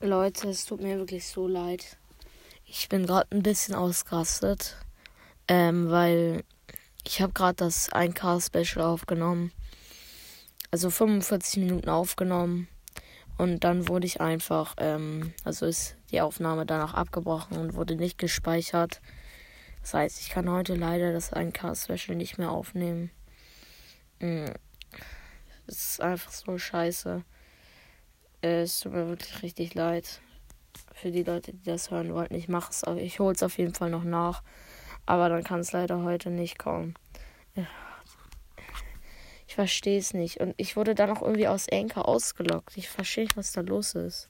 Leute, es tut mir wirklich so leid. Ich bin gerade ein bisschen ausgerastet, ähm, weil ich habe gerade das 1K-Special aufgenommen. Also 45 Minuten aufgenommen. Und dann wurde ich einfach, ähm, also ist die Aufnahme danach abgebrochen und wurde nicht gespeichert. Das heißt, ich kann heute leider das 1K-Special nicht mehr aufnehmen. Mm. Es ist einfach so scheiße. Es tut mir wirklich richtig leid. Für die Leute, die das hören wollten. Ich mache es, ich hole es auf jeden Fall noch nach. Aber dann kann es leider heute nicht kommen. Ich verstehe es nicht. Und ich wurde dann auch irgendwie aus Anchor ausgelockt. Ich verstehe nicht, was da los ist.